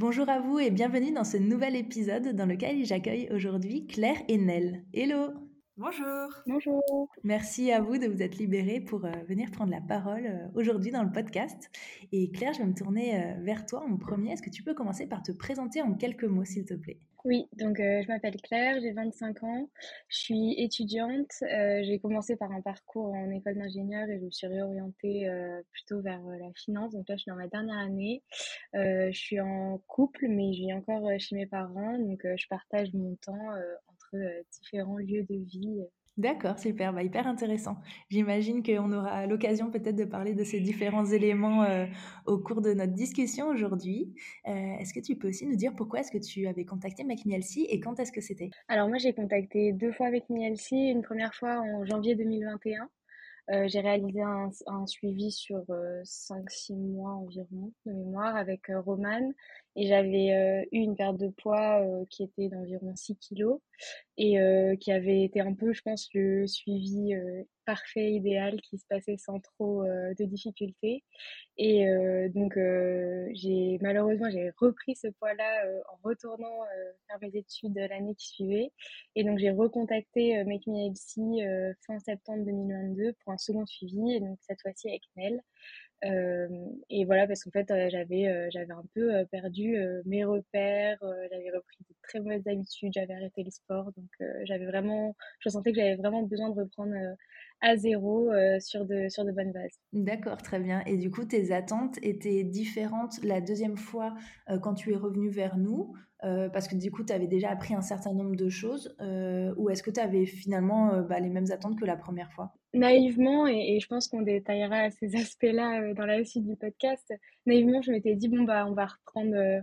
Bonjour à vous et bienvenue dans ce nouvel épisode dans lequel j'accueille aujourd'hui Claire et Nel. Hello Bonjour. Bonjour. Merci à vous de vous être libérée pour euh, venir prendre la parole euh, aujourd'hui dans le podcast. Et Claire, je vais me tourner euh, vers toi en premier. Est-ce que tu peux commencer par te présenter en quelques mots, s'il te plaît? Oui, donc je m'appelle Claire, j'ai 25 ans, je suis étudiante. j'ai commencé par un parcours en école d'ingénieur et je me suis réorientée plutôt vers la finance. Donc là, je suis dans ma dernière année. je suis en couple, mais je vis encore chez mes parents. Donc je partage mon temps euh, différents lieux de vie. D'accord, super, bah, hyper intéressant. J'imagine qu'on aura l'occasion peut-être de parler de ces différents éléments euh, au cours de notre discussion aujourd'hui. Euh, est-ce que tu peux aussi nous dire pourquoi est-ce que tu avais contacté McMielsi et quand est-ce que c'était? Alors moi j'ai contacté deux fois McMielsi, une première fois en janvier 2021 euh, j'ai réalisé un, un, suivi sur 5-6 euh, mois environ de mémoire avec Romane et j'avais eu une perte de poids qui était d'environ 6 kilos et qui avait été un peu, je pense, le suivi parfait, idéal, qui se passait sans trop de difficultés. Et donc, j'ai malheureusement, j'ai repris ce poids-là en retournant faire mes études l'année qui suivait. Et donc, j'ai recontacté Make Me LC fin septembre 2022 pour un second suivi, et donc cette fois-ci avec Nel. Et voilà, parce qu'en fait, j'avais j'avais un peu perdu mes repères, j'avais repris de très mauvaises habitudes, j'avais arrêté le sport, donc j'avais vraiment, je sentais que j'avais vraiment besoin de reprendre à zéro sur, de, sur de bonnes bases. D'accord, très bien. Et du coup, tes attentes étaient différentes la deuxième fois quand tu es revenu vers nous parce que du coup, tu avais déjà appris un certain nombre de choses, ou est-ce que tu avais finalement bah, les mêmes attentes que la première fois? Naïvement, et, je pense qu'on détaillera ces aspects-là euh, dans la suite du podcast, naïvement, je m'étais dit, bon, bah, on va reprendre euh,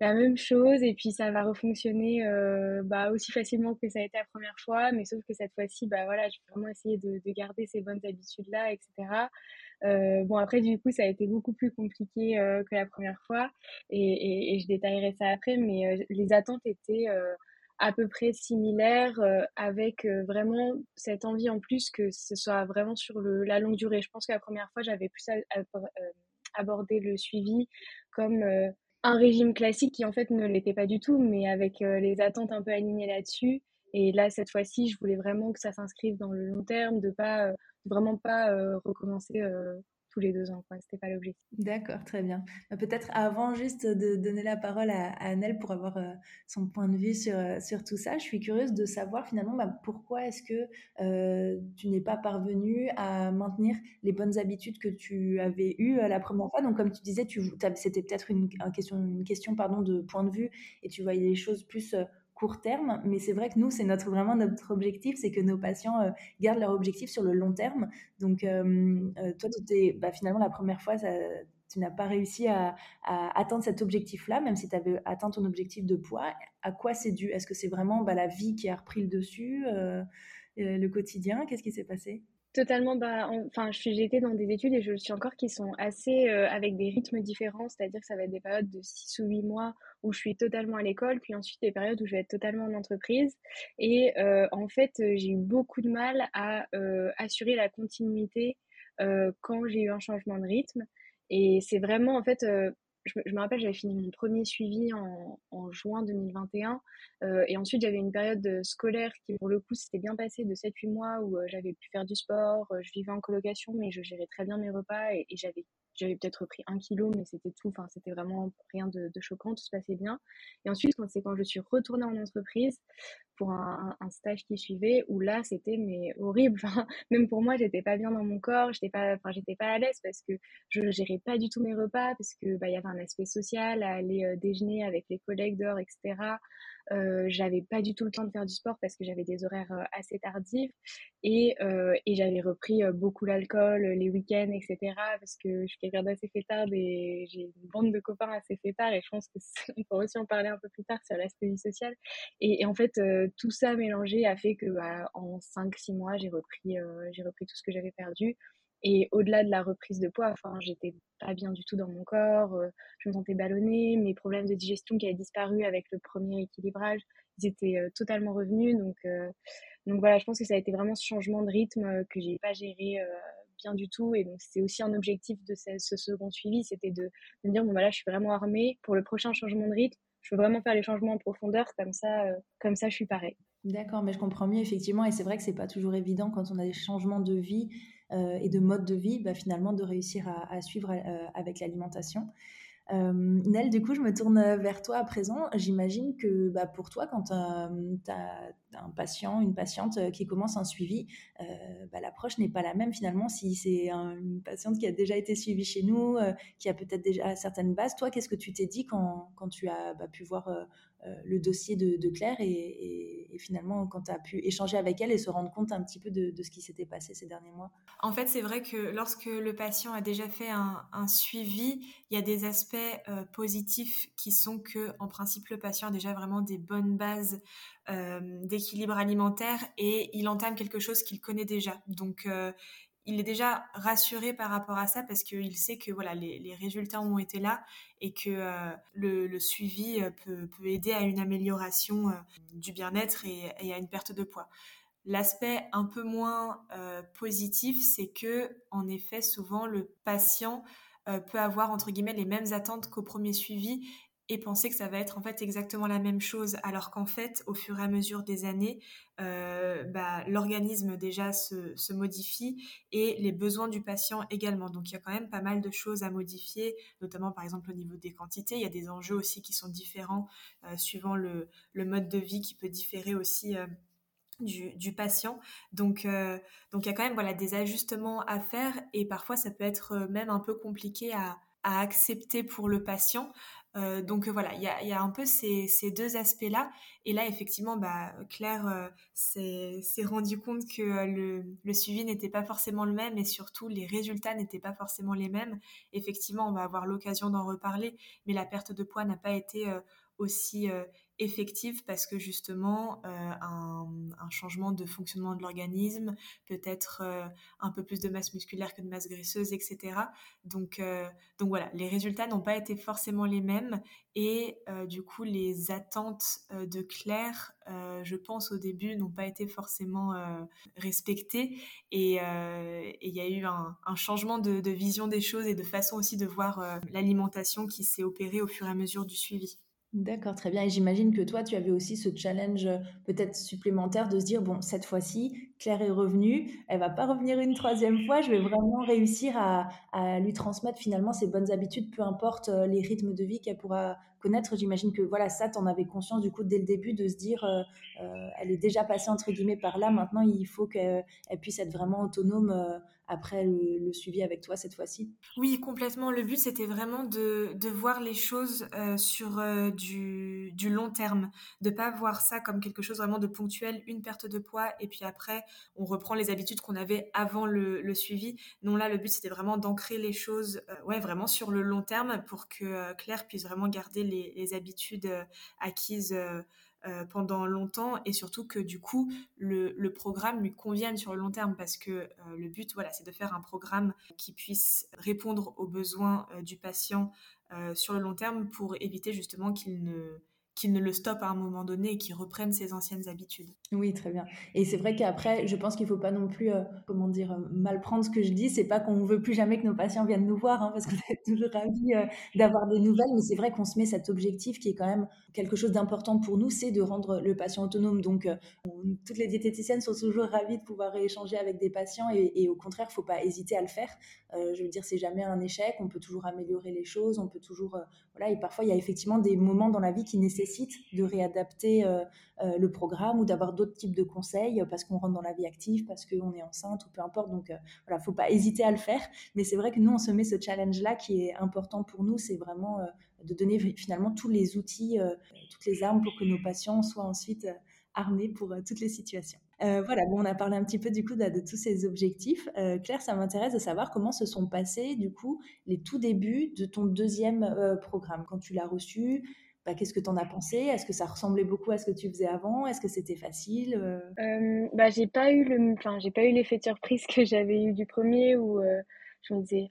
la même chose et puis ça va refonctionner euh, bah, aussi facilement que ça a été la première fois, mais sauf que cette fois-ci, bah, voilà, j'ai vraiment essayé de, garder ces bonnes habitudes-là, etc. bon, après, du coup, ça a été beaucoup plus compliqué que la première fois et, et, je détaillerai ça après, mais les attentes étaient à peu près similaire euh, avec euh, vraiment cette envie en plus que ce soit vraiment sur le, la longue durée. Je pense que la première fois, j'avais plus euh, abordé le suivi comme un régime classique qui en fait ne l'était pas du tout, mais avec les attentes un peu alignées là-dessus. Et là, cette fois-ci, je voulais vraiment que ça s'inscrive dans le long terme, de pas vraiment pas recommencer tous les deux ans. C'était pas l'objectif. D'accord, très bien. Bah, peut-être avant juste de donner la parole à, Annelle pour avoir euh, son point de vue sur, euh, sur tout ça, je suis curieuse de savoir finalement bah, pourquoi est-ce que euh, tu n'es pas parvenue à maintenir les bonnes habitudes que tu avais eues la première fois? Donc comme tu disais, c'était peut-être une, question, une question pardon, de point de vue et tu voyais les choses plus terme, mais c'est vrai que nous, c'est notre vraiment notre objectif, c'est que nos patients euh, gardent leur objectif sur le long terme. Donc, euh, euh, toi, tu bah, finalement la première fois, tu n'as pas réussi à, atteindre cet objectif-là, même si tu avais atteint ton objectif de poids. À quoi c'est dû? Est-ce que c'est vraiment bah, la vie qui a repris le dessus, le quotidien? Qu'est-ce qui s'est passé? Totalement, bah, enfin, j'ai été dans des études et je le suis encore qui sont assez euh, avec des rythmes différents, c'est-à-dire que ça va être des périodes de 6 ou 8 mois où je suis totalement à l'école, puis ensuite des périodes où je vais être totalement en entreprise. Et euh, en fait, j'ai eu beaucoup de mal à euh, assurer la continuité quand j'ai eu un changement de rythme. Et c'est vraiment, en fait, je, me rappelle, j'avais fini mon premier suivi en, en juin 2021. Euh, et ensuite, j'avais une période scolaire qui, pour le coup, s'était bien passée de 7-8 mois où euh, j'avais pu faire du sport, euh, je vivais en colocation, mais je gérais très bien mes repas et j'avais j'avais peut-être pris un kilo, mais c'était tout. Enfin, c'était vraiment rien de, choquant, tout se passait bien. Et ensuite, c'est quand je suis retournée en entreprise pour un, stage qui suivait, où là, c'était mais horrible. Enfin, même pour moi, j'étais pas bien dans mon corps, j'étais pas, j'étais pas à l'aise parce que je gérais pas du tout mes repas, parce que bah, il y avait un aspect social à aller déjeuner avec les collègues dehors, etc. j'avais pas du tout le temps de faire du sport parce que j'avais des horaires assez tardifs et, et j'avais repris beaucoup l'alcool les week-ends, etc. parce que je suis quelqu'un d'assez fêtard et j'ai une bande de copains assez fêtards et je pense qu'on pourra aussi en parler un peu plus tard sur l'aspect vie sociale. Et, en fait, tout ça mélangé a fait que bah, en 5-6 mois, j'ai repris, j'ai repris tout ce que j'avais perdu. Et au-delà de la reprise de poids, enfin, j'étais pas bien du tout dans mon corps, euh, je me sentais ballonnée, mes problèmes de digestion qui avaient disparu avec le premier équilibrage, ils étaient euh, totalement revenus. Donc, euh, donc voilà, je pense que ça a été vraiment ce changement de rythme que j'ai pas géré bien du tout. Et donc c'est aussi un objectif de ce, second suivi, c'était de, me dire bon bah là, je suis vraiment armée pour le prochain changement de rythme. Je veux vraiment faire les changements en profondeur, comme ça, comme ça, je suis pareil. D'accord, mais je comprends mieux effectivement, et c'est vrai que c'est pas toujours évident quand on a des changements de vie et de mode de vie, bah, finalement, de réussir à, suivre euh, avec l'alimentation. Euh, Nel, du coup, je me tourne vers toi à présent. J'imagine que bah, pour toi, quand tu as, un patient, une patiente qui commence un suivi, bah, l'approche n'est pas la même finalement si c'est une patiente qui a déjà été suivie chez nous, qui a peut-être déjà certaines bases. Toi, qu'est-ce que tu t'es dit quand, tu as pu voir euh, le dossier de, Claire et, finalement quand tu as pu échanger avec elle et se rendre compte un petit peu de, ce qui s'était passé ces derniers mois En fait, c'est vrai que lorsque le patient a déjà fait un, suivi, il y a des aspects euh, positifs qui sont que, en principe, le patient a déjà vraiment des bonnes bases euh, d'équilibre alimentaire et il entame quelque chose qu'il connaît déjà. Donc, il est déjà rassuré par rapport à ça parce qu'il sait que voilà les, résultats ont été là et que euh, le, suivi euh, peut, aider à une amélioration euh, du bien-être et, à une perte de poids. L'aspect un peu moins positif, c'est que en effet souvent le patient peut avoir entre les mêmes attentes qu'au premier suivi et penser que ça va être en fait exactement la même chose, alors qu'en fait, au fur et à mesure des années, euh, bah, l'organisme déjà se, modifie et les besoins du patient également. Donc il y a quand même pas mal de choses à modifier, notamment par exemple au niveau des quantités. Il y a des enjeux aussi qui sont différents euh, suivant le, mode de vie qui peut différer aussi. Euh, du, patient. Donc, donc il y a quand même voilà, des ajustements à faire et parfois ça peut être même un peu compliqué à, à accepter pour le patient. Euh, donc voilà, il y a, un peu ces, deux aspects-là. Et là, effectivement, bah, Claire euh, s'est rendu compte que euh, le, suivi n'était pas forcément le même et surtout les résultats n'étaient pas forcément les mêmes. Effectivement, on va avoir l'occasion d'en reparler, mais la perte de poids n'a pas été aussi effective parce que justement un, changement de fonctionnement de l'organisme, peut-être un peu plus de masse musculaire que de masse graisseuse, etc. Donc, donc voilà, les résultats n'ont pas été forcément les mêmes et du coup les attentes de Claire, je pense au début, n'ont pas été forcément respectées et il y a eu un, changement de, de, vision des choses et de façon aussi de voir l'alimentation qui s'est opérée au fur et à mesure du suivi. D'accord, très bien. Et j'imagine que toi, tu avais aussi ce challenge euh, peut-être supplémentaire de se dire, bon, cette fois-ci, Claire est revenue, elle va pas revenir une troisième fois, je vais vraiment réussir à, lui transmettre finalement ses bonnes habitudes, peu importe euh, les rythmes de vie qu'elle pourra connaître. J'imagine que voilà, ça, tu en avais conscience du coup dès le début de se dire, euh, elle est déjà passée entre guillemets par là, maintenant il faut qu'elle puisse être vraiment autonome après le, suivi avec toi cette fois-ci. Oui, complètement. Le but, c'était vraiment de, de, voir les choses sur du, du, long terme, de pas voir ça comme quelque chose vraiment de ponctuel, une perte de poids, et puis après, on reprend les habitudes qu'on avait avant le, le, suivi. Non, là, le but, c'était vraiment d'ancrer les choses, ouais, vraiment sur le long terme pour que Claire puisse vraiment garder les, habitudes euh, acquises euh, euh, pendant longtemps et surtout que du coup le, programme lui convienne sur le long terme parce que le but voilà c'est de faire un programme qui puisse répondre aux besoins du patient sur le long terme pour éviter justement qu'il ne qu'il ne le stoppe à un moment donné et qu'il reprenne ses anciennes habitudes. Oui, très bien. Et c'est vrai qu'après, je pense qu'il ne faut pas non plus, euh, comment dire, euh, mal prendre ce que je dis. C'est pas qu'on ne veut plus jamais que nos patients viennent nous voir, hein, parce qu'on est toujours ravis euh, d'avoir des nouvelles. Mais c'est vrai qu'on se met cet objectif qui est quand même quelque chose d'important pour nous, c'est de rendre le patient autonome. Donc, toutes les diététiciennes sont toujours ravies de pouvoir échanger avec des patients et, au contraire, il ne faut pas hésiter à le faire. je veux dire, c'est jamais un échec. On peut toujours améliorer les choses. On peut toujours, voilà. Et parfois, il y a effectivement des moments dans la vie qui nécessitent nécessite de réadapter le programme ou d'avoir d'autres types de conseils parce qu'on rentre dans la vie active, parce qu'on est enceinte ou peu importe. Donc voilà, faut pas hésiter à le faire. Mais c'est vrai que nous, on se met ce challenge-là qui est important pour nous, c'est vraiment de donner finalement tous les outils, toutes les armes pour que nos patients soient ensuite armés pour toutes les situations. Euh, voilà, bon, on a parlé un petit peu du coup de, tous ces objectifs. Euh, Claire, ça m'intéresse de savoir comment se sont passés du coup les tout débuts de ton deuxième euh, programme. Quand tu l'as reçu, bah, qu'est-ce que tu en as pensé? Est-ce que ça ressemblait beaucoup à ce que tu faisais avant? Est-ce que c'était facile bah, J'ai pas eu le, enfin, j'ai pas eu l'effet de surprise que j'avais eu du premier où je me disais.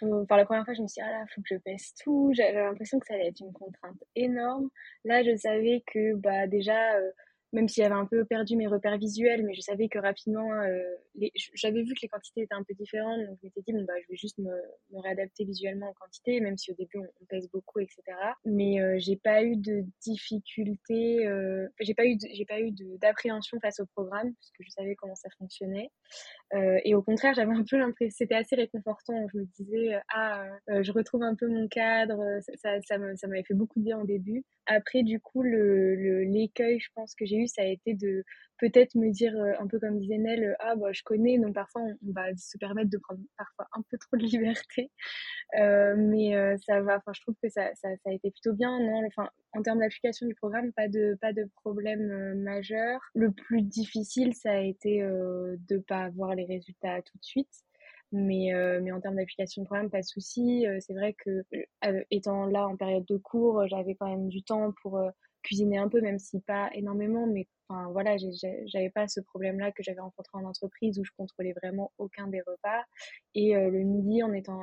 Oh, la première fois, je me suis dit, ah là, faut que je pèse tout. J'avais l'impression que ça allait être une contrainte énorme. Là, je savais que, bah, déjà, même si j'avais un peu perdu mes repères visuels, mais je savais que rapidement, euh, j'avais vu que les quantités étaient un peu différentes, donc je m'étais dit, bon, bah, je vais juste me, réadapter visuellement en quantité, même si au début on, pèse beaucoup, etc. Mais euh, j'ai pas eu de difficulté, euh, j'ai pas eu, j'ai pas eu d'appréhension face au programme, parce que je savais comment ça fonctionnait. Euh, et au contraire, j'avais un peu l'impression, c'était assez réconfortant. Je me disais, ah, je retrouve un peu mon cadre, ça, ça, ça m'avait fait beaucoup de bien au début. Après, du coup, le l'écueil, je pense que j'ai ça a été de peut-être me dire, euh, un peu comme disait Nel, euh, ah, bah, je connais, donc parfois on, va se permettre de prendre parfois un peu trop de liberté. Euh, mais ça va, enfin, je trouve que ça, ça, a été plutôt bien. Non, enfin, en termes d'application du programme, pas de, pas de problème majeur. Le plus difficile, ça a été de pas avoir les résultats tout de suite. Mais, mais en termes d'application de programme, pas de souci. c'est vrai que étant là en période de cours, j'avais quand même du temps pour cuisiner un peu, même si pas énormément, mais enfin voilà, j'avais pas ce problème-là que j'avais rencontré en entreprise où je contrôlais vraiment aucun des repas. Et euh, le midi, en étant,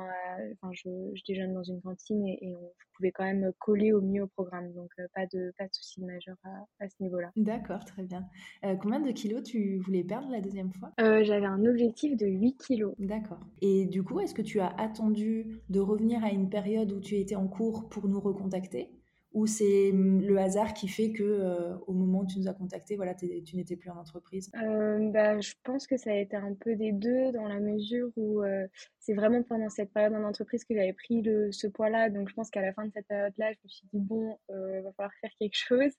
enfin je, je, déjeune dans une cantine et, on pouvait quand même coller au mieux au programme, donc euh, pas de pas de souci majeur à, à ce niveau-là. D'accord, très bien. Euh, combien de kilos tu voulais perdre la deuxième fois? J'avais un objectif de 8 kilos. D'accord. Et du coup, est-ce que tu as attendu de revenir à une période où tu étais en cours pour nous recontacter? Ou c'est hum, le hasard qui fait que euh, au moment où tu nous as contacté, voilà, tu n'étais plus en entreprise euh, bah, Je pense que ça a été un peu des deux dans la mesure où euh, c'est vraiment pendant cette période en entreprise que j'avais pris le, ce poids-là. Donc je pense qu'à la fin de cette période-là, je me suis dit, bon, il va falloir faire quelque chose.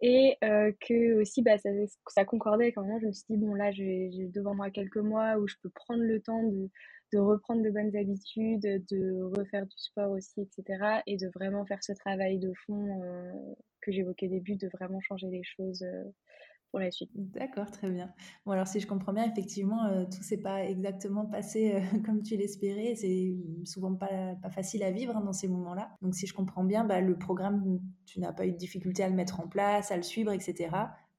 Et que aussi, bah, ça, ça concordait un moment, je me suis dit, bon, là, j'ai devant moi quelques mois où je peux prendre le temps de de reprendre de bonnes habitudes, de refaire du sport aussi, etc. Et de vraiment faire ce travail de fond euh, que j'évoquais au début, de vraiment changer les choses euh, pour la suite. D'accord, très bien. Bon, alors si je comprends bien, effectivement, euh, tout s'est pas exactement passé comme tu l'espérais. C'est souvent pas, facile à vivre hein, dans ces moments-là. Donc si je comprends bien, bah, le programme, tu n'as pas eu de difficulté à le mettre en place, à le suivre, etc.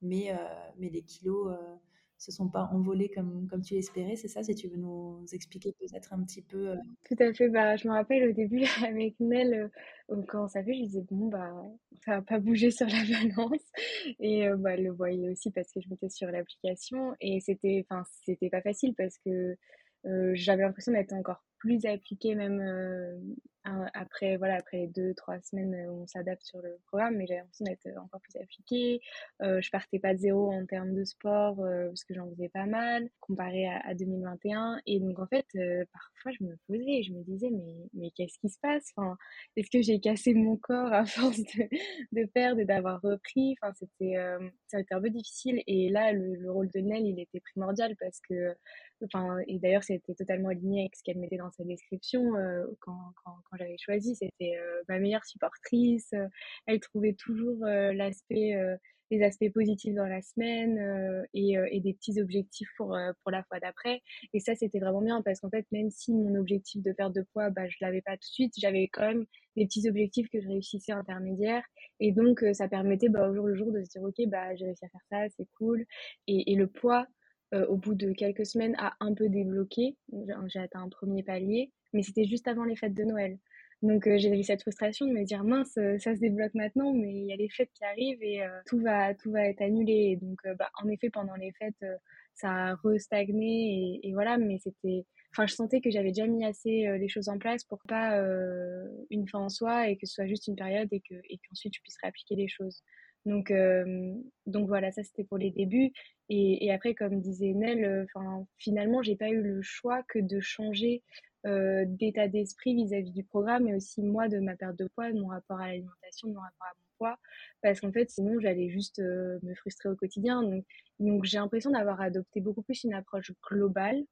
Mais, mais les kilos se sont pas envolés comme, comme tu l'espérais, c'est ça Si tu veux nous expliquer peut-être un petit peu. Euh, Tout à fait. Bah, je me rappelle au début avec Nel, euh, quand ça fait, je disais, bon, bah, ça va pas bouger sur la balance. Et euh, bah, le voyait aussi parce que je m'étais sur l'application. Et c'était, c'était pas facile parce que j'avais l'impression d'être encore plus appliquée même après voilà après les deux trois semaines où on s'adapte sur le programme mais j'avais l'impression d'être encore plus appliquée. Euh, je partais pas de zéro en termes de sport parce que j'en faisais pas mal comparé à, 2021 et donc en fait parfois je me posais je me disais mais mais qu'est-ce qui se passe? Enfin est-ce que j'ai cassé mon corps à force de, de perdre et d'avoir repris? Enfin c'était ça a été un peu difficile. Et là le, le rôle de Nell il était primordial parce que enfin et d'ailleurs c'était totalement aligné avec ce qu'elle mettait dans sa description euh, quand, quand j'avais choisi. C'était ma meilleure supportrice. Elle trouvait toujours l'aspect, les aspects positifs dans la semaine et, des petits objectifs pour, la fois d'après. Et ça, c'était vraiment bien parce qu'en fait, même si mon objectif de perte de poids, bah, je l'avais pas tout de suite, j'avais quand même des petits objectifs que je réussissais intermédiaires. Et donc, ça permettait bah, au jour le jour de se dire, OK, bah, j'ai réussi à faire ça, c'est cool. Et le poids, euh, au bout de quelques semaines, a un peu débloqué. J'ai atteint un premier palier, mais c'était juste avant les fêtes de Noël. Donc euh, j'ai eu cette frustration de me dire mince, euh, ça se débloque maintenant, mais il y a les fêtes qui arrivent et tout va tout va être annulé. donc bah, en effet pendant les fêtes ça a restagné et, et voilà, mais c'était, enfin je sentais que j'avais déjà mis assez les choses en place pour pas une fin en soi et que ce soit juste une période et que et qu'ensuite je puisse réappliquer les choses. Donc, euh, donc voilà, ça c'était pour les débuts. Et, et, après, comme disait Nel, euh, enfin, finalement, j'ai pas eu le choix que de changer euh, d'état d'esprit vis-à-vis du programme, mais aussi moi de ma perte de poids, de mon rapport à l'alimentation, de mon rapport à mon poids parce qu'en fait, sinon, j'allais juste me frustrer au quotidien. Donc, donc j'ai l'impression d'avoir adopté beaucoup plus une approche globale,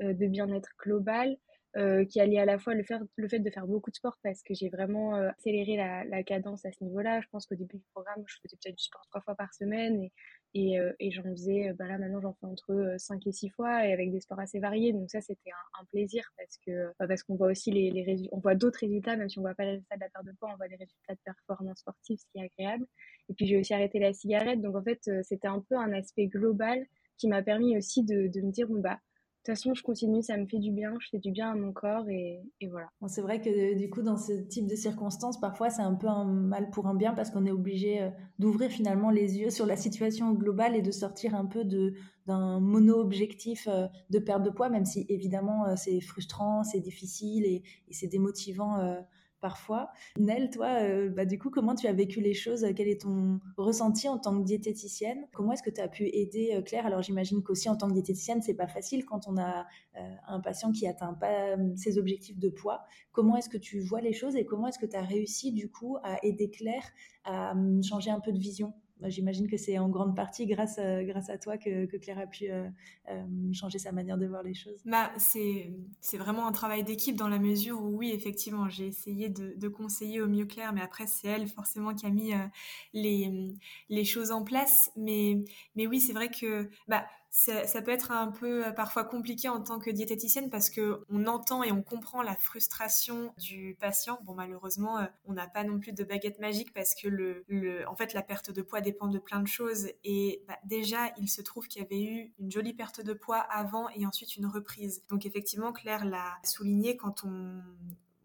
de bien-être global, euh, qui allie à la fois le, faire, le fait de faire beaucoup de sport parce que j'ai vraiment euh, accéléré la, la, cadence à ce niveau-là. Je pense qu'au début du programme, je faisais peut-être du sport trois fois par semaine et, et, euh, et j'en faisais, bah là maintenant j'en fais entre 5 et 6 fois et avec des sports assez variés. Donc ça c'était un, un, plaisir parce que bah parce qu'on voit aussi les, les résultats, on voit d'autres résultats, même si on voit pas les résultats de la perte de poids, on voit les résultats de performance sportive, ce qui est agréable. Et puis j'ai aussi arrêté la cigarette. Donc en fait c'était un peu un aspect global qui m'a permis aussi de, de me dire bon bah toute façon, je continue, ça me fait du bien, je fais du bien à mon corps et, voilà. C'est vrai que du coup, dans ce type de circonstances, parfois c'est un peu un mal pour un bien parce qu'on est obligé euh, d'ouvrir finalement les yeux sur la situation globale et de sortir un peu de, d'un mono-objectif euh, de perte de poids, même si évidemment euh, c'est frustrant, c'est difficile et c'est démotivant parfois. Nel, toi, euh, bah, du coup, comment tu as vécu les choses? Quel est ton ressenti en tant que diététicienne? Comment est-ce que tu as pu aider euh, Claire? Alors, j'imagine qu'aussi en tant que diététicienne, c'est pas facile quand on a euh, un patient qui atteint pas ses objectifs de poids. Comment est-ce que tu vois les choses et comment est-ce que tu as réussi, du coup, à aider Claire à changer un peu de vision? J'imagine que c'est en grande partie grâce à, toi que, Claire a pu euh, euh, changer sa manière de voir les choses. Bah, c'est, vraiment un travail d'équipe dans la mesure où, oui, effectivement, j'ai essayé de, de, conseiller au mieux Claire, mais après, c'est elle forcément qui a mis euh, les, les choses en place. Mais, mais oui, c'est vrai que bah, ça, peut être un peu euh, parfois compliqué en tant que diététicienne parce que on entend et on comprend la frustration du patient. Bon, malheureusement, euh, on n'a pas non plus de baguette magique parce que le, le, en fait, la perte de poids dépend de plein de choses. Et bah, déjà, il se trouve qu'il y avait eu une jolie perte de poids avant et ensuite une reprise. Donc effectivement, Claire l'a souligné quand on,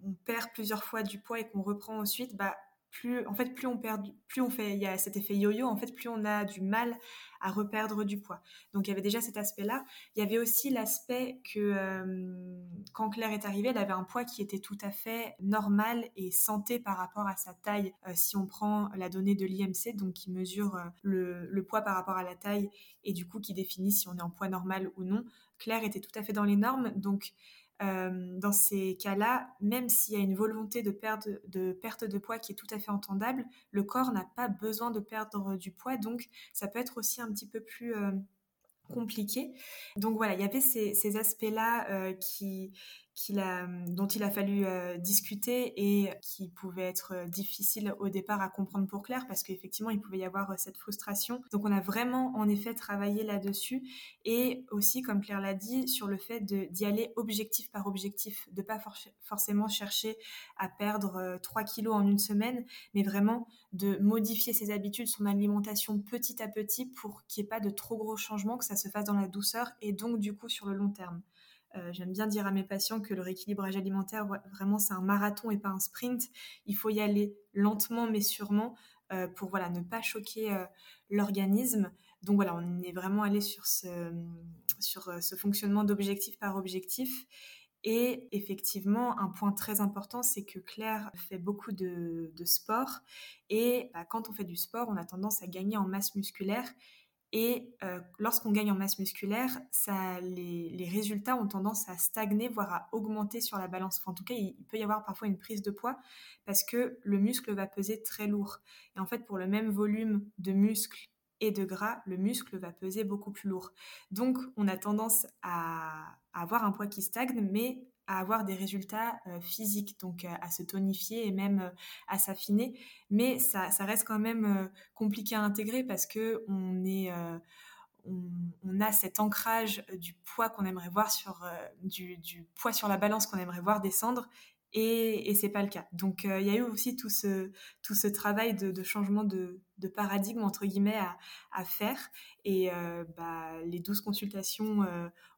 on perd plusieurs fois du poids et qu'on reprend ensuite, bah plus en fait plus on perd plus on fait il y a cet effet yo-yo en fait plus on a du mal à reperdre du poids. Donc il y avait déjà cet aspect là il y avait aussi l'aspect que euh, quand Claire est arrivée elle avait un poids qui était tout à fait normal et santé par rapport à sa taille. Euh, si on prend la donnée de l'IMC donc qui mesure euh, le, le, poids par rapport à la taille et du coup qui définit si on est en poids normal ou non Claire était tout à fait dans les normes. Donc dans ces cas-là, même s'il y a une volonté de perte de, perte de poids qui est tout à fait entendable, le corps n'a pas besoin de perdre du poids, donc ça peut être aussi un petit peu plus euh, compliqué. Donc voilà, il y avait ces, ces aspects-là euh, qui, a, dont il a fallu euh, discuter et qui pouvaient être euh, difficiles au départ à comprendre pour Claire parce qu'effectivement il pouvait y avoir euh, cette frustration. Donc on a vraiment en effet travaillé là-dessus et aussi comme Claire l'a dit sur le fait d'y aller objectif par objectif, de pas forcément chercher à perdre 3 kilos en une semaine, mais vraiment de modifier ses habitudes, son alimentation petit à petit pour qu'il n'y ait pas de trop gros changements, que ça se fasse dans la douceur et donc du coup sur le long terme. Euh, j'aime bien dire à mes patients que le rééquilibrage alimentaire, vraiment, c'est un marathon et pas un sprint. Il faut y aller lentement mais sûrement euh, pour voilà, ne pas choquer euh, l'organisme. Donc voilà, on est vraiment allé sur ce, sur ce fonctionnement d'objectif par objectif. Et effectivement, un point très important, c'est que Claire fait beaucoup de, sport. Et bah, quand on fait du sport, on a tendance à gagner en masse musculaire. Et euh, lorsqu'on gagne en masse musculaire, les, résultats ont tendance à stagner, voire à augmenter sur la balance. en tout cas, il, peut y avoir parfois une prise de poids parce que le muscle va peser très lourd. Et en fait, pour le même volume de muscle et de gras, le muscle va peser beaucoup plus lourd. Donc, on a tendance à, à avoir un poids qui stagne, mais avoir des résultats euh, physiques, donc euh, à se tonifier et même euh, à s'affiner. Mais ça, reste quand même compliqué à intégrer parce que on est on, a cet ancrage du poids qu'on aimerait voir sur du, poids sur la balance qu'on aimerait voir descendre et, et c'est pas le cas. Donc il y a eu aussi tout ce tout ce travail de, changement de, paradigme entre guillemets à, faire et bah, les 12 consultations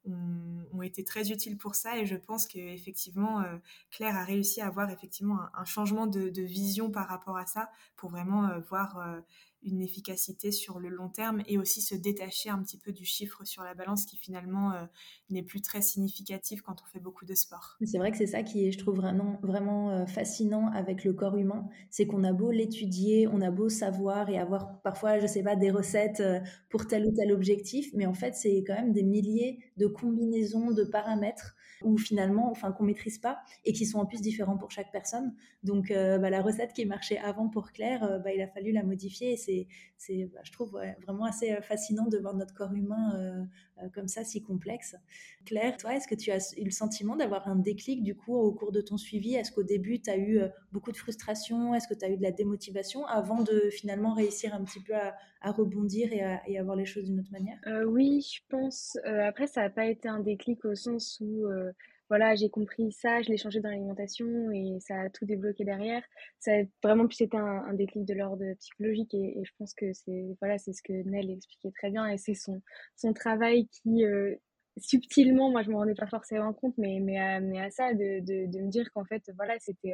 ont, été très utiles pour ça et je pense qu'effectivement euh, Claire a réussi à avoir effectivement un, changement de, vision par rapport à ça pour vraiment euh, voir euh, une efficacité sur le long terme et aussi se détacher un petit peu du chiffre sur la balance qui finalement n'est plus très significatif quand on fait beaucoup de sport. C'est vrai que c'est ça qui est, je trouve vraiment, vraiment fascinant avec le corps humain, c'est qu'on a beau l'étudier, on a beau savoir et avoir parfois, je sais pas, des recettes pour tel ou tel objectif, mais en fait c'est quand même des milliers de combinaisons de paramètres ou finalement, enfin qu'on maîtrise pas et qui sont en plus différents pour chaque personne. Donc bah, la recette qui marchait avant pour Claire, bah, il a fallu la modifier. C'est, c'est, bah, je trouve vraiment assez fascinant de voir notre corps humain comme ça, si complexe. Claire, toi, est-ce que tu as eu le sentiment d'avoir un déclic du coup au cours de ton suivi? Est-ce qu'au début, tu as eu beaucoup de frustration? Est-ce que tu as eu de la démotivation avant de finalement réussir un petit peu à, rebondir et à, et voir les choses d'une autre manière? Euh, Oui, je pense. Euh, après, ça n'a pas été un déclic au sens où euh, voilà, j'ai compris ça, je l'ai changé dans l'alimentation et ça a tout débloqué derrière. Ça a vraiment plus été un, déclic de l'ordre psychologique et, je pense que c'est voilà, c'est ce que Nell expliquait très bien et c'est son, son travail qui subtilement, moi je me rendais pas forcément compte, mais, mais, mais à ça, de, de, de me dire qu'en fait, voilà, c'était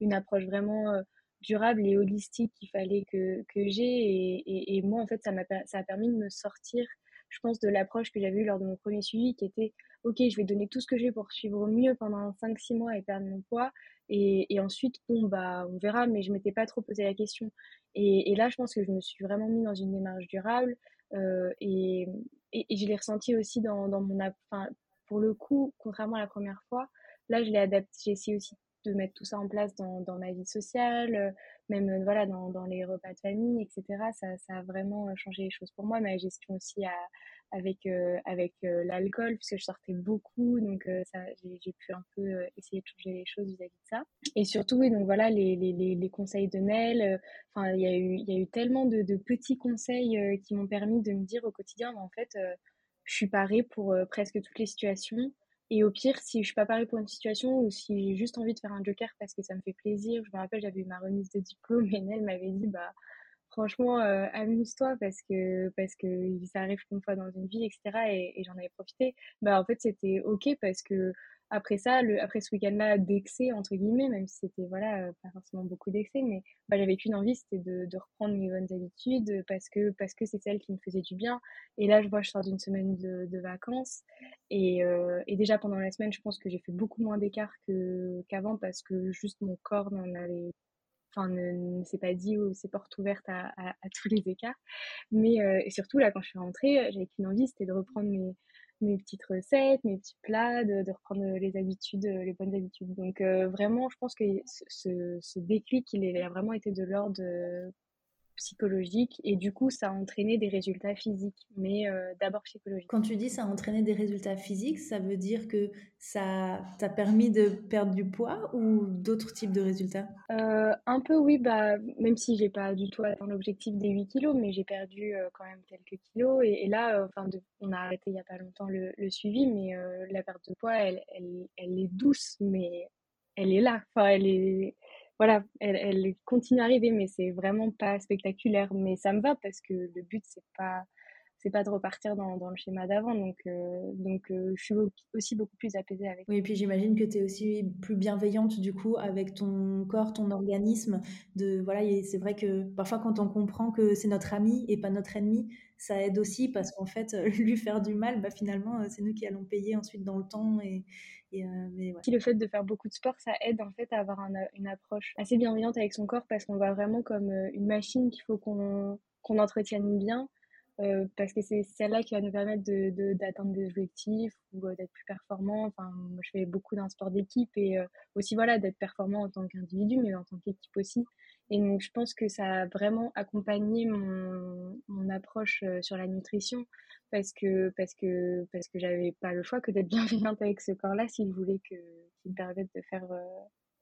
une approche vraiment durable et holistique qu'il fallait que, que j'ai. Et, et, moi, en fait, ça, m'a, ça a permis de me sortir, je pense, de l'approche que j'avais eue lors de mon premier suivi, qui était, OK, je vais donner tout ce que j'ai pour suivre mieux pendant 5-6 mois et perdre mon poids. Et, ensuite, bon, bah, on verra, mais je m'étais pas trop posé la question. Et, là, je pense que je me suis vraiment mis dans une démarche durable. Euh, et, je l'ai ressenti aussi dans, dans mon... Enfin, pour le coup, contrairement à la première fois, là, je l'ai adapté. J'ai essayé aussi de mettre tout ça en place dans, ma vie sociale, euh, même euh, voilà, dans, les repas de famille, etc. Ça, ça, a vraiment changé les choses pour moi. Ma gestion aussi à, avec, avec l'alcool, puisque je sortais beaucoup, donc ça, j'ai, pu un peu essayer de changer les choses vis-à-vis de ça. Et surtout, oui, donc voilà, les, les, les conseils de Nel, enfin, il y, a eu, y a eu tellement de, de petits conseils qui m'ont permis de me dire au quotidien, en fait, je suis parée pour presque toutes les situations. Et au pire, si je suis pas parée pour une situation ou si j'ai juste envie de faire un joker parce que ça me fait plaisir, je me rappelle, j'avais eu ma remise de diplôme et Nel m'avait dit, bah, franchement, euh, amuse-toi parce que, parce que ça arrive qu'une fois dans une vie, etc. Et, j'en avais profité. Bah, en fait, c'était OK parce que après ça, après ce week-end-là d'excès, entre guillemets, même si c'était voilà, euh, pas forcément beaucoup d'excès, mais bah, j'avais qu'une envie, c'était de, reprendre mes bonnes habitudes parce que parce que c'est celle qui me faisait du bien. Et là, je vois, je sors d'une semaine de, vacances et, euh, et, déjà pendant la semaine, je pense que j'ai fait beaucoup moins d'écart qu'avant parce que juste mon corps n'en avait Enfin, ne, s'est pas dit ou ses portes ouvertes à, à, tous les écarts. Mais euh, surtout, là, quand je suis rentrée, j'avais qu'une envie, c'était de reprendre mes, mes petites recettes, mes petits plats, de, reprendre les habitudes, les bonnes habitudes. Donc euh, vraiment, je pense que ce déclic, il, a vraiment été de l'ordre psychologique et du coup ça a entraîné des résultats physiques mais euh, d'abord psychologiques. Quand tu dis ça a entraîné des résultats physiques, ça veut dire que ça t'a permis de perdre du poids ou d'autres types de résultats? Euh, Un peu oui, bah, même si j'ai pas du tout atteint l'objectif des 8 kilos mais j'ai perdu euh, quand même quelques kilos et, là enfin on a arrêté il y a pas longtemps le, suivi mais la perte de poids elle, elle, elle est douce mais elle est là, enfin elle est voilà, elle, elle continue à arriver, mais c'est vraiment pas spectaculaire. Mais ça me va parce que le but, c'est pas c'est pas de repartir dans, dans le schéma d'avant. Donc, euh, donc euh, je suis aussi beaucoup plus apaisée avec. Oui, et puis j'imagine que tu es aussi plus bienveillante du coup avec ton corps, ton organisme. De, voilà, c'est vrai que parfois quand on comprend que c'est notre ami et pas notre ennemi, ça aide aussi parce qu'en fait, lui faire du mal, bah, finalement, c'est nous qui allons payer ensuite dans le temps. Et, et euh, mais Le fait de faire beaucoup de sport, ça aide en fait à avoir une approche assez bienveillante avec son corps parce qu'on voit vraiment comme une machine qu'il faut qu'on entretienne bien euh, parce que c'est celle-là qui va nous permettre de, d'atteindre des objectifs ou euh, d'être plus performant. Enfin, moi, je fais beaucoup d'un sport d'équipe et euh, aussi voilà d'être performant en tant qu'individu, mais en tant qu'équipe aussi. Et donc, je pense que ça a vraiment accompagné mon, mon approche sur la nutrition parce que parce que parce que j'avais pas le choix que d'être bienveillante avec ce corps-là s'il voulait que qu'il me permette de faire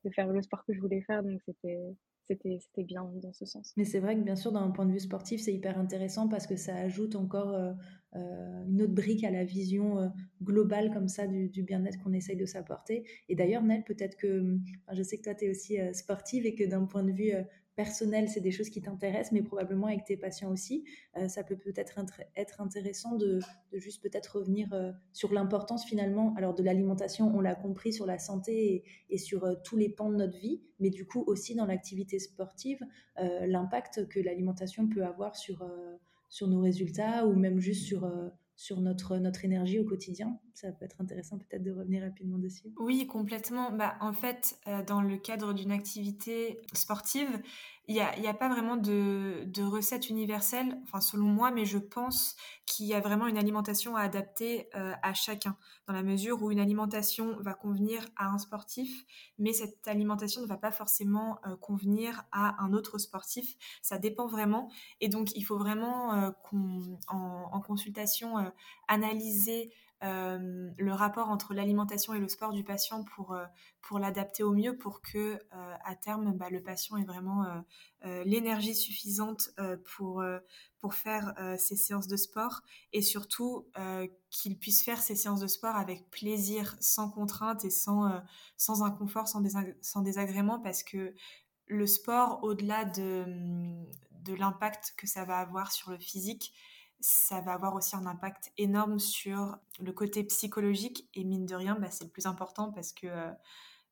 de faire le sport que je voulais faire. Donc, c'était c'était bien dans ce sens. Mais c'est vrai que bien sûr, d'un point de vue sportif, c'est hyper intéressant parce que ça ajoute encore euh, euh, une autre brique à la vision euh, globale comme ça du, bien-être qu'on essaye de s'apporter. Et d'ailleurs, Nel, peut-être que, je sais que toi, tu es aussi sportive et que d'un point de vue personnel, c'est des choses qui t'intéressent, mais probablement avec tes patients aussi. Euh, ça peut peut-être être intéressant de, juste peut-être revenir euh, sur l'importance finalement, alors de l'alimentation, on l'a compris, sur la santé et, sur euh, tous les pans de notre vie, mais du coup aussi dans l'activité sportive, l'impact que l'alimentation peut avoir sur, sur nos résultats ou même juste sur, sur notre, notre énergie au quotidien. Ça peut être intéressant peut-être de revenir rapidement dessus. Oui, complètement. Bah, en fait, dans le cadre d'une activité sportive, il n'y a, a, pas vraiment de, recette universelle, enfin selon moi, mais je pense qu'il y a vraiment une alimentation à adapter euh, à chacun, dans la mesure où une alimentation va convenir à un sportif, mais cette alimentation ne va pas forcément euh, convenir à un autre sportif. Ça dépend vraiment, et donc il faut vraiment euh, en, en, consultation, analyser euh, le rapport entre l'alimentation et le sport du patient pour, euh, pour l'adapter au mieux pour que euh, à terme bah, le patient ait vraiment l'énergie suffisante pour, pour faire ses séances de sport et surtout qu'il puisse faire ses séances de sport avec plaisir, sans contrainte et sans, sans inconfort, sans, sans désagrément parce que le sport, au-delà de, de l'impact que ça va avoir sur le physique, ça va avoir aussi un impact énorme sur le côté psychologique. Et mine de rien, bah, c'est le plus important parce que, euh,